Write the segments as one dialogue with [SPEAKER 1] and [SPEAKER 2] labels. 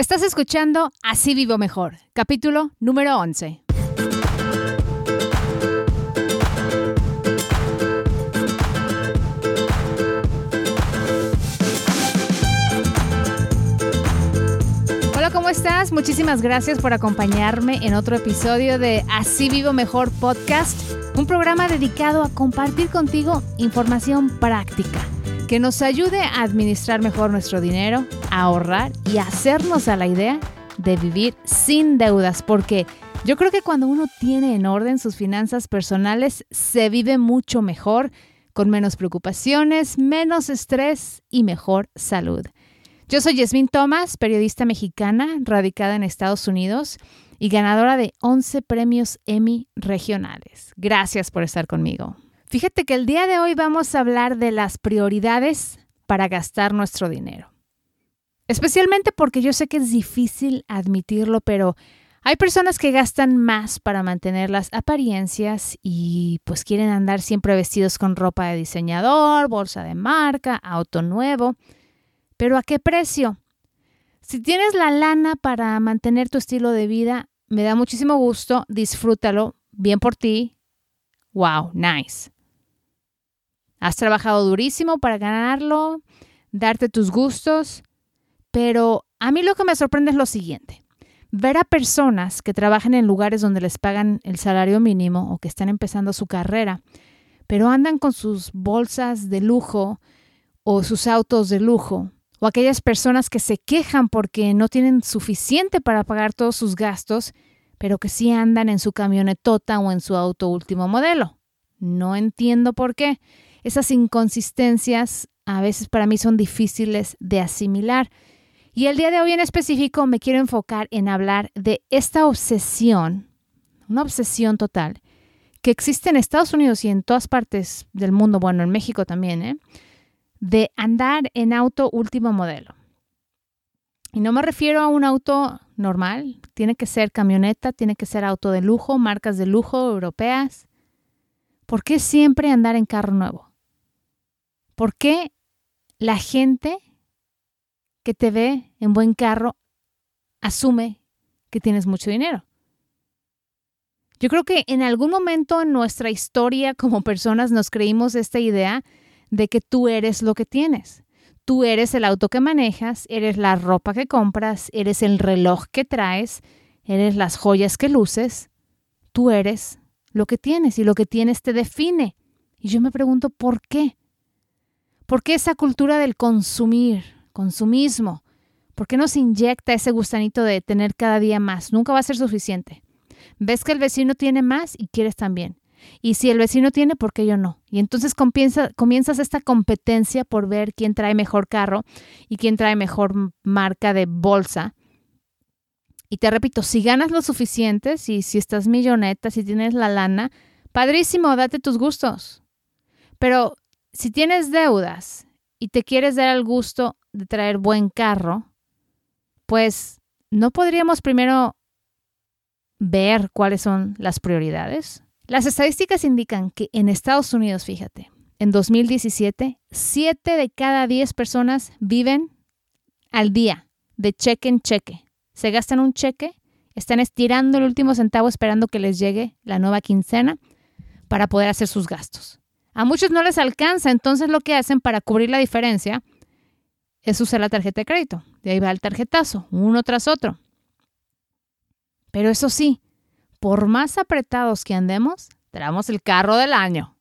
[SPEAKER 1] Estás escuchando Así Vivo Mejor, capítulo número 11. Hola, ¿cómo estás? Muchísimas gracias por acompañarme en otro episodio de Así Vivo Mejor Podcast, un programa dedicado a compartir contigo información práctica que nos ayude a administrar mejor nuestro dinero, ahorrar y hacernos a la idea de vivir sin deudas, porque yo creo que cuando uno tiene en orden sus finanzas personales, se vive mucho mejor, con menos preocupaciones, menos estrés y mejor salud. Yo soy Yasmin Thomas, periodista mexicana radicada en Estados Unidos y ganadora de 11 premios Emmy regionales. Gracias por estar conmigo. Fíjate que el día de hoy vamos a hablar de las prioridades para gastar nuestro dinero. Especialmente porque yo sé que es difícil admitirlo, pero hay personas que gastan más para mantener las apariencias y pues quieren andar siempre vestidos con ropa de diseñador, bolsa de marca, auto nuevo. Pero ¿a qué precio? Si tienes la lana para mantener tu estilo de vida, me da muchísimo gusto, disfrútalo, bien por ti. Wow, nice. Has trabajado durísimo para ganarlo, darte tus gustos, pero a mí lo que me sorprende es lo siguiente. Ver a personas que trabajan en lugares donde les pagan el salario mínimo o que están empezando su carrera, pero andan con sus bolsas de lujo o sus autos de lujo, o aquellas personas que se quejan porque no tienen suficiente para pagar todos sus gastos, pero que sí andan en su camionetota o en su auto último modelo. No entiendo por qué. Esas inconsistencias a veces para mí son difíciles de asimilar. Y el día de hoy en específico me quiero enfocar en hablar de esta obsesión, una obsesión total, que existe en Estados Unidos y en todas partes del mundo, bueno, en México también, ¿eh? de andar en auto último modelo. Y no me refiero a un auto normal, tiene que ser camioneta, tiene que ser auto de lujo, marcas de lujo europeas. ¿Por qué siempre andar en carro nuevo? ¿Por qué la gente que te ve en buen carro asume que tienes mucho dinero? Yo creo que en algún momento en nuestra historia como personas nos creímos esta idea de que tú eres lo que tienes. Tú eres el auto que manejas, eres la ropa que compras, eres el reloj que traes, eres las joyas que luces. Tú eres lo que tienes y lo que tienes te define. Y yo me pregunto, ¿por qué? ¿Por qué esa cultura del consumir, consumismo? ¿Por qué nos inyecta ese gustanito de tener cada día más? Nunca va a ser suficiente. Ves que el vecino tiene más y quieres también. Y si el vecino tiene, ¿por qué yo no? Y entonces comienzas esta competencia por ver quién trae mejor carro y quién trae mejor marca de bolsa. Y te repito, si ganas lo suficiente, si estás milloneta, si tienes la lana, padrísimo, date tus gustos. Pero si tienes deudas y te quieres dar el gusto de traer buen carro, pues no podríamos primero ver cuáles son las prioridades. Las estadísticas indican que en Estados Unidos, fíjate, en 2017, 7 de cada 10 personas viven al día, de cheque en cheque. Se gastan un cheque, están estirando el último centavo esperando que les llegue la nueva quincena para poder hacer sus gastos. A muchos no les alcanza, entonces lo que hacen para cubrir la diferencia es usar la tarjeta de crédito. De ahí va el tarjetazo, uno tras otro. Pero eso sí, por más apretados que andemos, traemos el carro del año.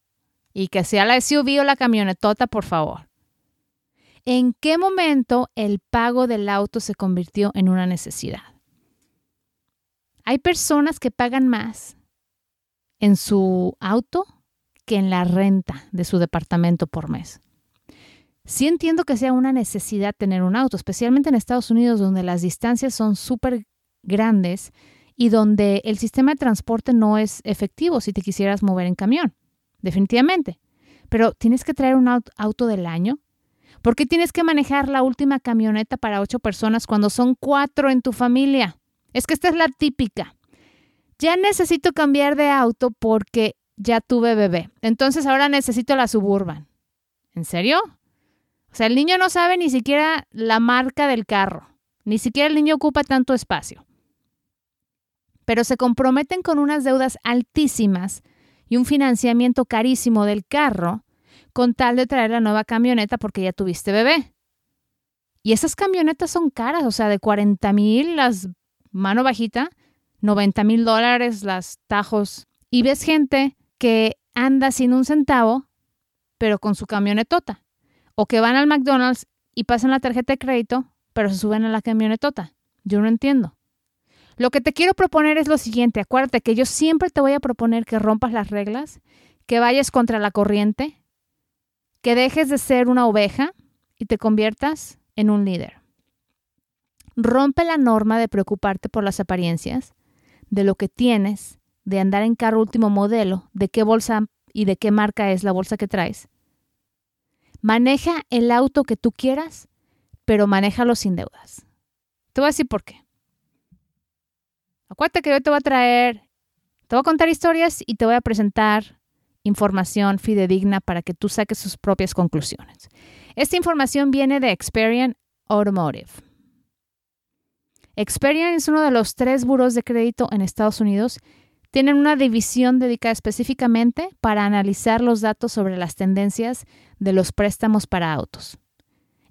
[SPEAKER 1] Y que sea la SUV o la camionetota, por favor. ¿En qué momento el pago del auto se convirtió en una necesidad? Hay personas que pagan más en su auto que en la renta de su departamento por mes. Sí entiendo que sea una necesidad tener un auto, especialmente en Estados Unidos donde las distancias son súper grandes y donde el sistema de transporte no es efectivo si te quisieras mover en camión, definitivamente. Pero tienes que traer un auto del año. ¿Por qué tienes que manejar la última camioneta para ocho personas cuando son cuatro en tu familia? Es que esta es la típica. Ya necesito cambiar de auto porque ya tuve bebé. Entonces ahora necesito la suburban. ¿En serio? O sea, el niño no sabe ni siquiera la marca del carro, Ni siquiera el niño ocupa tanto espacio. Pero se comprometen con unas deudas altísimas y un financiamiento carísimo del carro con tal de traer la nueva camioneta porque ya tuviste bebé. Y esas camionetas son caras, o sea, de 40 mil las mano bajita, 90 mil dólares las tajos. Y ves gente que anda sin un centavo, pero con su camionetota. O que van al McDonald's y pasan la tarjeta de crédito, pero se suben a la camionetota. Yo no entiendo. Lo que te quiero proponer es lo siguiente. Acuérdate que yo siempre te voy a proponer que rompas las reglas, que vayas contra la corriente, que dejes de ser una oveja y te conviertas en un líder. Rompe la norma de preocuparte por las apariencias, de lo que tienes, de andar en carro último modelo, de qué bolsa y de qué marca es la bolsa que traes. Maneja el auto que tú quieras, pero manéjalo sin deudas. Te voy a decir por qué. Acuérdate que yo te voy a traer, te voy a contar historias y te voy a presentar información fidedigna para que tú saques sus propias conclusiones. Esta información viene de Experian Automotive. Experian es uno de los tres buros de crédito en Estados Unidos. Tienen una división dedicada específicamente para analizar los datos sobre las tendencias de los préstamos para autos.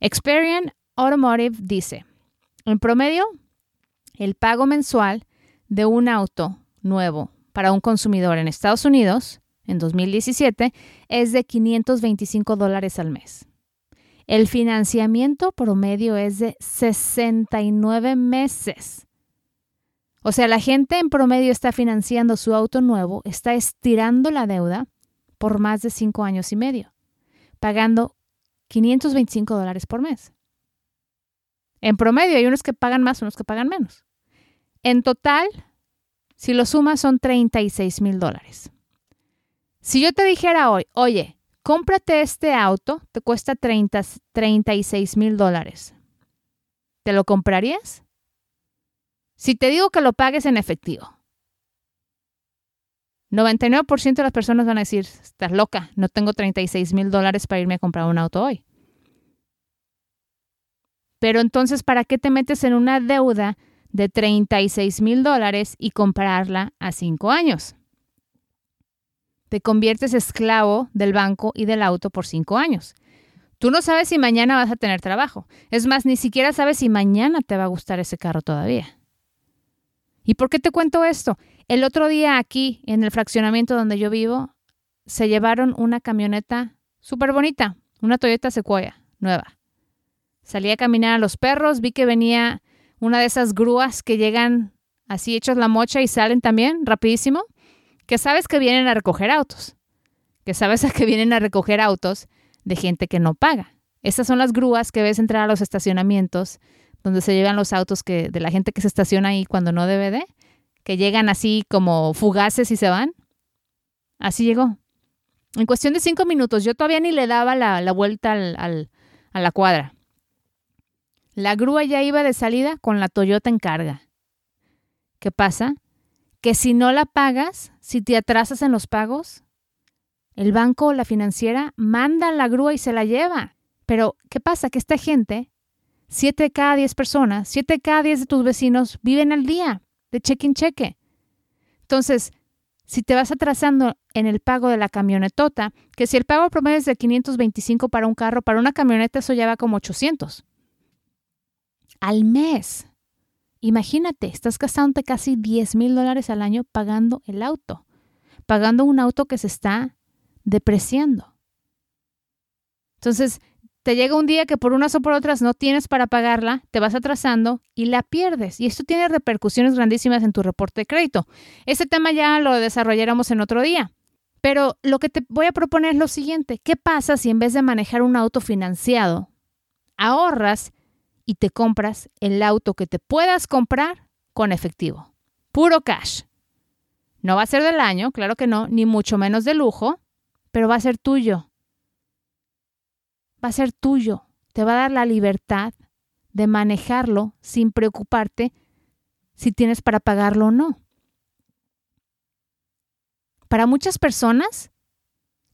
[SPEAKER 1] Experian Automotive dice, en promedio, el pago mensual de un auto nuevo para un consumidor en Estados Unidos en 2017 es de 525 dólares al mes. El financiamiento promedio es de 69 meses. O sea, la gente en promedio está financiando su auto nuevo, está estirando la deuda por más de cinco años y medio, pagando 525 dólares por mes. En promedio hay unos que pagan más, unos que pagan menos. En total, si lo sumas, son 36 mil dólares. Si yo te dijera hoy, oye, cómprate este auto, te cuesta 30, 36 mil dólares. ¿Te lo comprarías? Si te digo que lo pagues en efectivo. 99% de las personas van a decir, estás loca, no tengo 36 mil dólares para irme a comprar un auto hoy. Pero entonces, ¿para qué te metes en una deuda de 36 mil dólares y comprarla a cinco años? te conviertes esclavo del banco y del auto por cinco años. Tú no sabes si mañana vas a tener trabajo. Es más, ni siquiera sabes si mañana te va a gustar ese carro todavía. ¿Y por qué te cuento esto? El otro día aquí, en el fraccionamiento donde yo vivo, se llevaron una camioneta súper bonita, una Toyota Sequoia, nueva. Salí a caminar a los perros, vi que venía una de esas grúas que llegan así hechos la mocha y salen también rapidísimo que sabes que vienen a recoger autos, que sabes que vienen a recoger autos de gente que no paga. Estas son las grúas que ves entrar a los estacionamientos donde se llevan los autos que, de la gente que se estaciona ahí cuando no debe de, que llegan así como fugaces y se van. Así llegó. En cuestión de cinco minutos, yo todavía ni le daba la, vuelta a la cuadra. La grúa ya iba de salida con la Toyota en carga. ¿Qué pasa? que si no la pagas, si te atrasas en los pagos, el banco o la financiera manda la grúa y se la lleva. Pero, ¿qué pasa? Que esta gente, siete de cada diez personas, siete de cada diez de tus vecinos viven al día, de cheque en cheque. Entonces, si te vas atrasando en el pago de la camionetota, que si el pago promedio es de 525 para un carro, para una camioneta eso ya va como 800. Al mes. Imagínate, estás gastándote casi 10 mil dólares al año pagando el auto, pagando un auto que se está depreciando. Entonces, te llega un día que por unas o por otras no tienes para pagarla, te vas atrasando y la pierdes. Y esto tiene repercusiones grandísimas en tu reporte de crédito. Este tema ya lo desarrollaremos en otro día. Pero lo que te voy a proponer es lo siguiente. ¿Qué pasa si en vez de manejar un auto financiado, ahorras y te compras el auto que te puedas comprar con efectivo. Puro cash. No va a ser del año, claro que no, ni mucho menos de lujo, pero va a ser tuyo. Va a ser tuyo. Te va a dar la libertad de manejarlo sin preocuparte si tienes para pagarlo o no. Para muchas personas,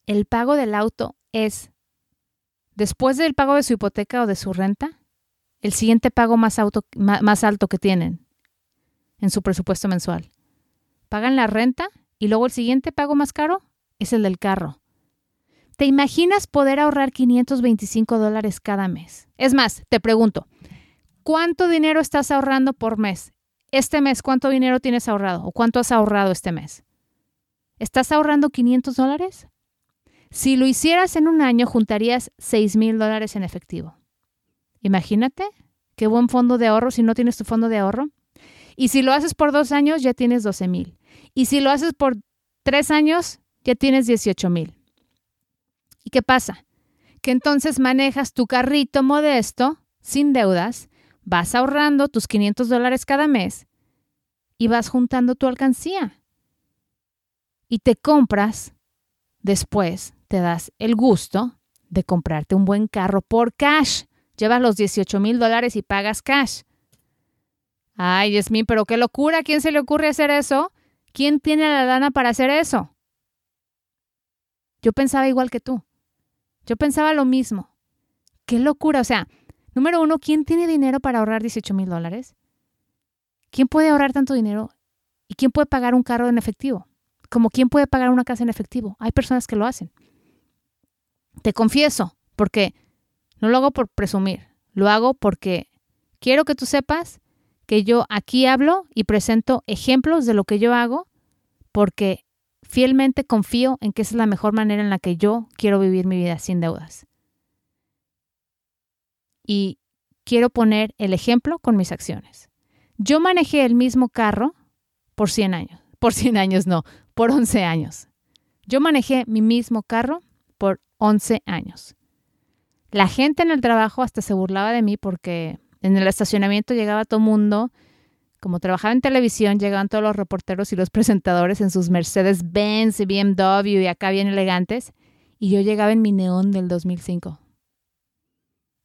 [SPEAKER 1] el pago del auto es, después del pago de su hipoteca o de su renta, el siguiente pago más, más alto que tienen en su presupuesto mensual. Pagan la renta y luego el siguiente pago más caro es el del carro. ¿Te imaginas poder ahorrar 525 dólares cada mes? Es más, te pregunto, ¿cuánto dinero estás ahorrando por mes? Este mes, ¿cuánto dinero tienes ahorrado? ¿O cuánto has ahorrado este mes? ¿Estás ahorrando 500 dólares? Si lo hicieras en un año, juntarías 6 mil dólares en efectivo. Imagínate qué buen fondo de ahorro si no tienes tu fondo de ahorro. Y si lo haces por dos años, ya tienes 12 mil. Y si lo haces por tres años, ya tienes 18 mil. ¿Y qué pasa? Que entonces manejas tu carrito modesto, sin deudas, vas ahorrando tus 500 dólares cada mes y vas juntando tu alcancía. Y te compras, después te das el gusto de comprarte un buen carro por cash. Llevas los 18 mil dólares y pagas cash. Ay, Yasmin, pero qué locura. ¿Quién se le ocurre hacer eso? ¿Quién tiene la lana para hacer eso? Yo pensaba igual que tú. Yo pensaba lo mismo. Qué locura. O sea, número uno, ¿quién tiene dinero para ahorrar 18 mil dólares? ¿Quién puede ahorrar tanto dinero? ¿Y quién puede pagar un carro en efectivo? Como quién puede pagar una casa en efectivo. Hay personas que lo hacen. Te confieso, porque no lo hago por presumir, lo hago porque quiero que tú sepas que yo aquí hablo y presento ejemplos de lo que yo hago, porque Fielmente confío en que esa es la mejor manera en la que yo quiero vivir mi vida sin deudas. Y quiero poner el ejemplo con mis acciones. Yo manejé el mismo carro por 100 años. Por 100 años no, por 11 años. Yo manejé mi mismo carro por 11 años. La gente en el trabajo hasta se burlaba de mí porque en el estacionamiento llegaba todo mundo como trabajaba en televisión, llegaban todos los reporteros y los presentadores en sus Mercedes Benz y BMW y acá bien elegantes, y yo llegaba en mi neón del 2005.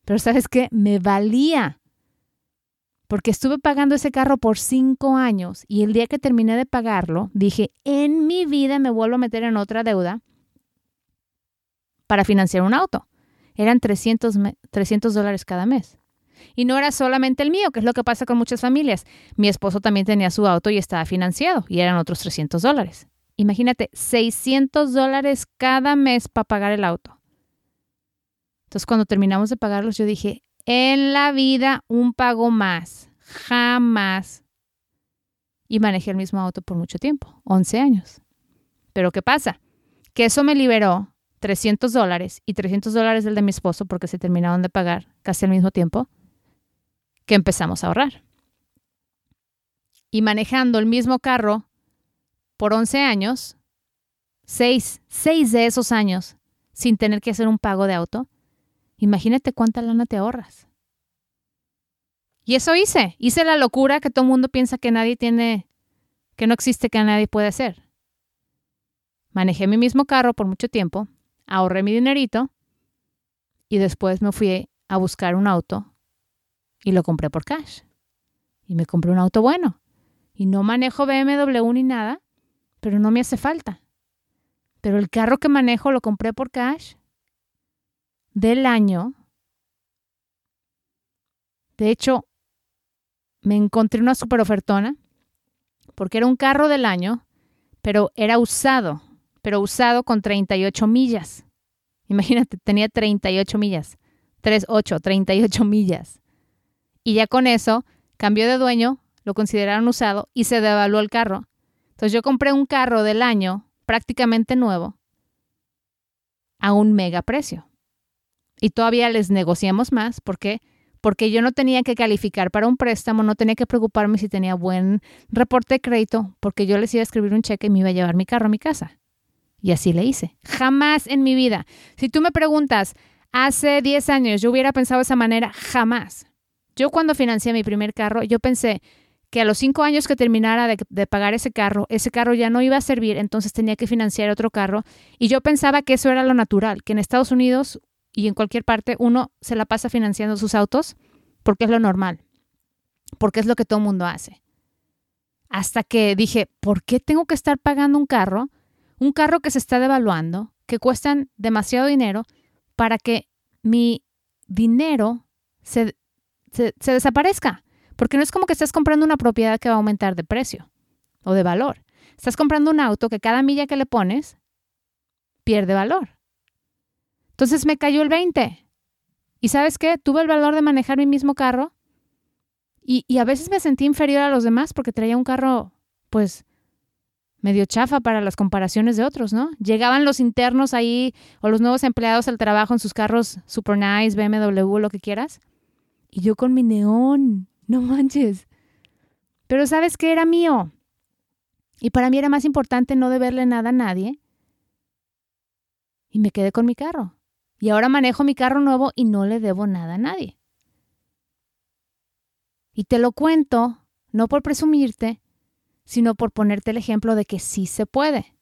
[SPEAKER 1] Pero sabes qué, me valía, porque estuve pagando ese carro por cinco años y el día que terminé de pagarlo, dije, en mi vida me vuelvo a meter en otra deuda para financiar un auto. Eran 300, 300 dólares cada mes. Y no era solamente el mío, que es lo que pasa con muchas familias. Mi esposo también tenía su auto y estaba financiado y eran otros 300 dólares. Imagínate, 600 dólares cada mes para pagar el auto. Entonces cuando terminamos de pagarlos yo dije, en la vida un pago más, jamás. Y manejé el mismo auto por mucho tiempo, 11 años. Pero ¿qué pasa? Que eso me liberó 300 dólares y 300 dólares del de mi esposo porque se terminaron de pagar casi al mismo tiempo que empezamos a ahorrar. Y manejando el mismo carro por 11 años, 6, 6 de esos años sin tener que hacer un pago de auto, imagínate cuánta lana te ahorras. Y eso hice. Hice la locura que todo el mundo piensa que nadie tiene, que no existe, que nadie puede hacer. Manejé mi mismo carro por mucho tiempo, ahorré mi dinerito y después me fui a buscar un auto y lo compré por cash. Y me compré un auto bueno. Y no manejo BMW ni nada, pero no me hace falta. Pero el carro que manejo lo compré por cash del año. De hecho, me encontré una super ofertona porque era un carro del año, pero era usado, pero usado con 38 millas. Imagínate, tenía 38 millas. 38, 38 millas. Y ya con eso cambió de dueño, lo consideraron usado y se devaluó el carro. Entonces yo compré un carro del año prácticamente nuevo a un mega precio. Y todavía les negociamos más porque porque yo no tenía que calificar para un préstamo, no tenía que preocuparme si tenía buen reporte de crédito, porque yo les iba a escribir un cheque y me iba a llevar mi carro a mi casa. Y así le hice. Jamás en mi vida. Si tú me preguntas, hace 10 años yo hubiera pensado de esa manera, jamás. Yo cuando financié mi primer carro, yo pensé que a los cinco años que terminara de, pagar ese carro, ese carro ya no iba a servir, entonces tenía que financiar otro carro. Y yo pensaba que eso era lo natural, que en Estados Unidos y en cualquier parte uno se la pasa financiando sus autos porque es lo normal, porque es lo que todo el mundo hace. Hasta que dije, ¿por qué tengo que estar pagando un carro? Un carro que se está devaluando, que cuestan demasiado dinero, para que mi dinero se se, desaparezca. Porque no es como que estés comprando una propiedad que va a aumentar de precio o de valor. Estás comprando un auto que cada milla que le pones pierde valor. Entonces me cayó el 20. ¿Y sabes qué? Tuve el valor de manejar mi mismo carro y, y, a veces me sentí inferior a los demás porque traía un carro, pues, medio chafa para las comparaciones de otros, ¿no? Llegaban los internos ahí o los nuevos empleados al trabajo en sus carros super nice, BMW, lo que quieras. Y yo con mi neón, no manches. Pero ¿sabes qué? Era mío. Y para mí era más importante no deberle nada a nadie. Y me quedé con mi carro. Y ahora manejo mi carro nuevo y no le debo nada a nadie. Y te lo cuento, no por presumirte, sino por ponerte el ejemplo de que sí se puede.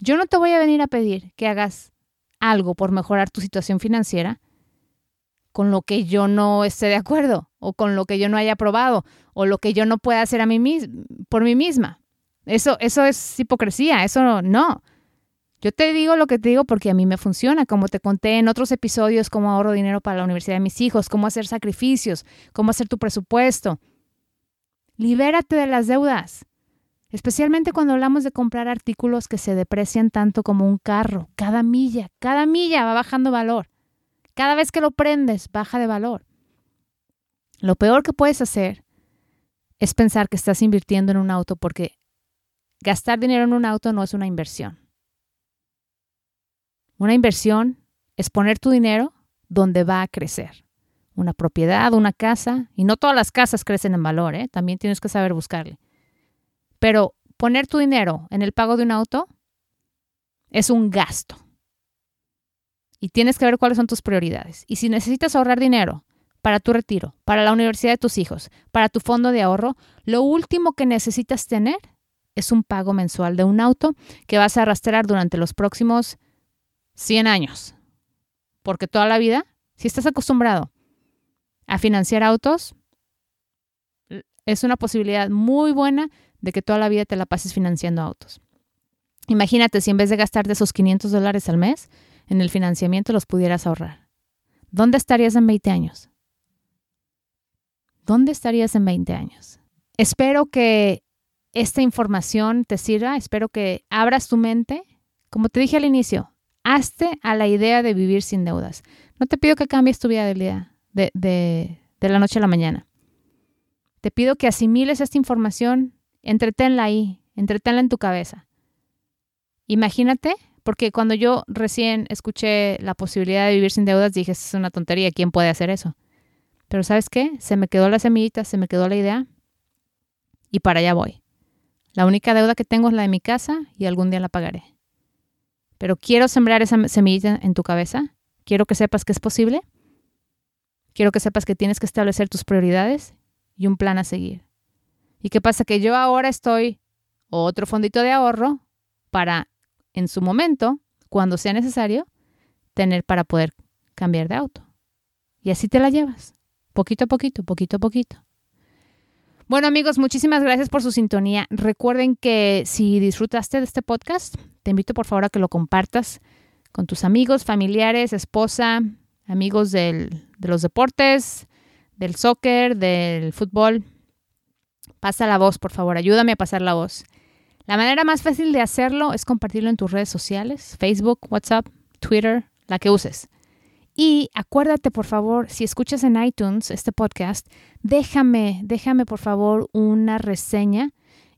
[SPEAKER 1] Yo no te voy a venir a pedir que hagas algo por mejorar tu situación financiera con lo que yo no esté de acuerdo o con lo que yo no haya probado o lo que yo no pueda hacer a mí por mí misma. Eso, eso es hipocresía, eso no. Yo te digo lo que te digo porque a mí me funciona, como te conté en otros episodios, cómo ahorro dinero para la universidad de mis hijos, cómo hacer sacrificios, cómo hacer tu presupuesto. Libérate de las deudas, especialmente cuando hablamos de comprar artículos que se deprecian tanto como un carro. Cada milla, cada milla va bajando valor. Cada vez que lo prendes, baja de valor. Lo peor que puedes hacer es pensar que estás invirtiendo en un auto porque gastar dinero en un auto no es una inversión. Una inversión es poner tu dinero donde va a crecer. Una propiedad, una casa, y no todas las casas crecen en valor, ¿eh? también tienes que saber buscarle. Pero poner tu dinero en el pago de un auto es un gasto. Y tienes que ver cuáles son tus prioridades. Y si necesitas ahorrar dinero para tu retiro, para la universidad de tus hijos, para tu fondo de ahorro, lo último que necesitas tener es un pago mensual de un auto que vas a arrastrar durante los próximos 100 años. Porque toda la vida, si estás acostumbrado a financiar autos, es una posibilidad muy buena de que toda la vida te la pases financiando autos. Imagínate si en vez de gastarte esos 500 dólares al mes en el financiamiento los pudieras ahorrar. ¿Dónde estarías en 20 años? ¿Dónde estarías en 20 años? Espero que esta información te sirva, espero que abras tu mente. Como te dije al inicio, hazte a la idea de vivir sin deudas. No te pido que cambies tu vida de, de, la noche a la mañana. Te pido que asimiles esta información, entretenla ahí, entretenla en tu cabeza. Imagínate, porque cuando yo recién escuché la posibilidad de vivir sin deudas, dije, es una tontería, ¿quién puede hacer eso? Pero ¿sabes qué? Se me quedó la semillita, se me quedó la idea y para allá voy. La única deuda que tengo es la de mi casa y algún día la pagaré. Pero quiero sembrar esa semillita en tu cabeza. Quiero que sepas que es posible. Quiero que sepas que tienes que establecer tus prioridades y un plan a seguir. ¿Y qué pasa? Que yo ahora estoy otro fondito de ahorro para, en su momento, cuando sea necesario, tener para poder cambiar de auto. Y así te la llevas, poquito a poquito, poquito a poquito. Bueno amigos, muchísimas gracias por su sintonía. Recuerden que si disfrutaste de este podcast, te invito por favor a que lo compartas con tus amigos, familiares, esposa, amigos del, de los deportes, del soccer, del fútbol. Pasa la voz, por favor, ayúdame a pasar la voz. La manera más fácil de hacerlo es compartirlo en tus redes sociales, Facebook, WhatsApp, Twitter, la que uses. Y acuérdate, por favor, si escuchas en iTunes este podcast, déjame, déjame, por favor, una reseña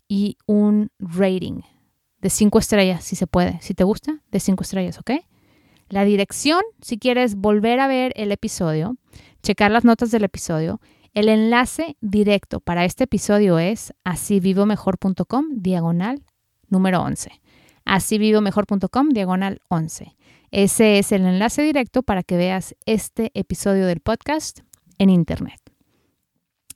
[SPEAKER 1] y un rating de cinco estrellas, si se puede. Si te gusta, de cinco estrellas, ¿ok? La dirección, si quieres volver a ver el episodio, checar las notas del episodio, el enlace directo para este episodio es asivivomejor.com diagonal número 11. Asivivomejor.com diagonal 11. Ese es el enlace directo para que veas este episodio del podcast en internet.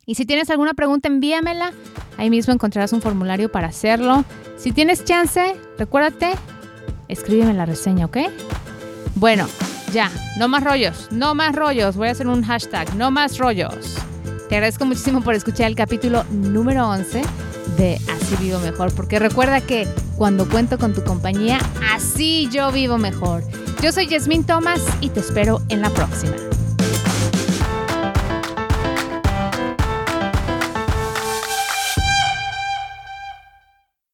[SPEAKER 1] Y si tienes alguna pregunta, envíamela. Ahí mismo encontrarás un formulario para hacerlo. Si tienes chance, recuérdate, escríbeme la reseña, ¿ok? Bueno, ya, no más rollos, no más rollos. Voy a hacer un hashtag, no más rollos. Te agradezco muchísimo por escuchar el capítulo número 11 de Así Vivo Mejor, porque recuerda que cuando cuento con tu compañía, así yo vivo mejor. Yo soy Yasmín Thomas y te espero en la próxima.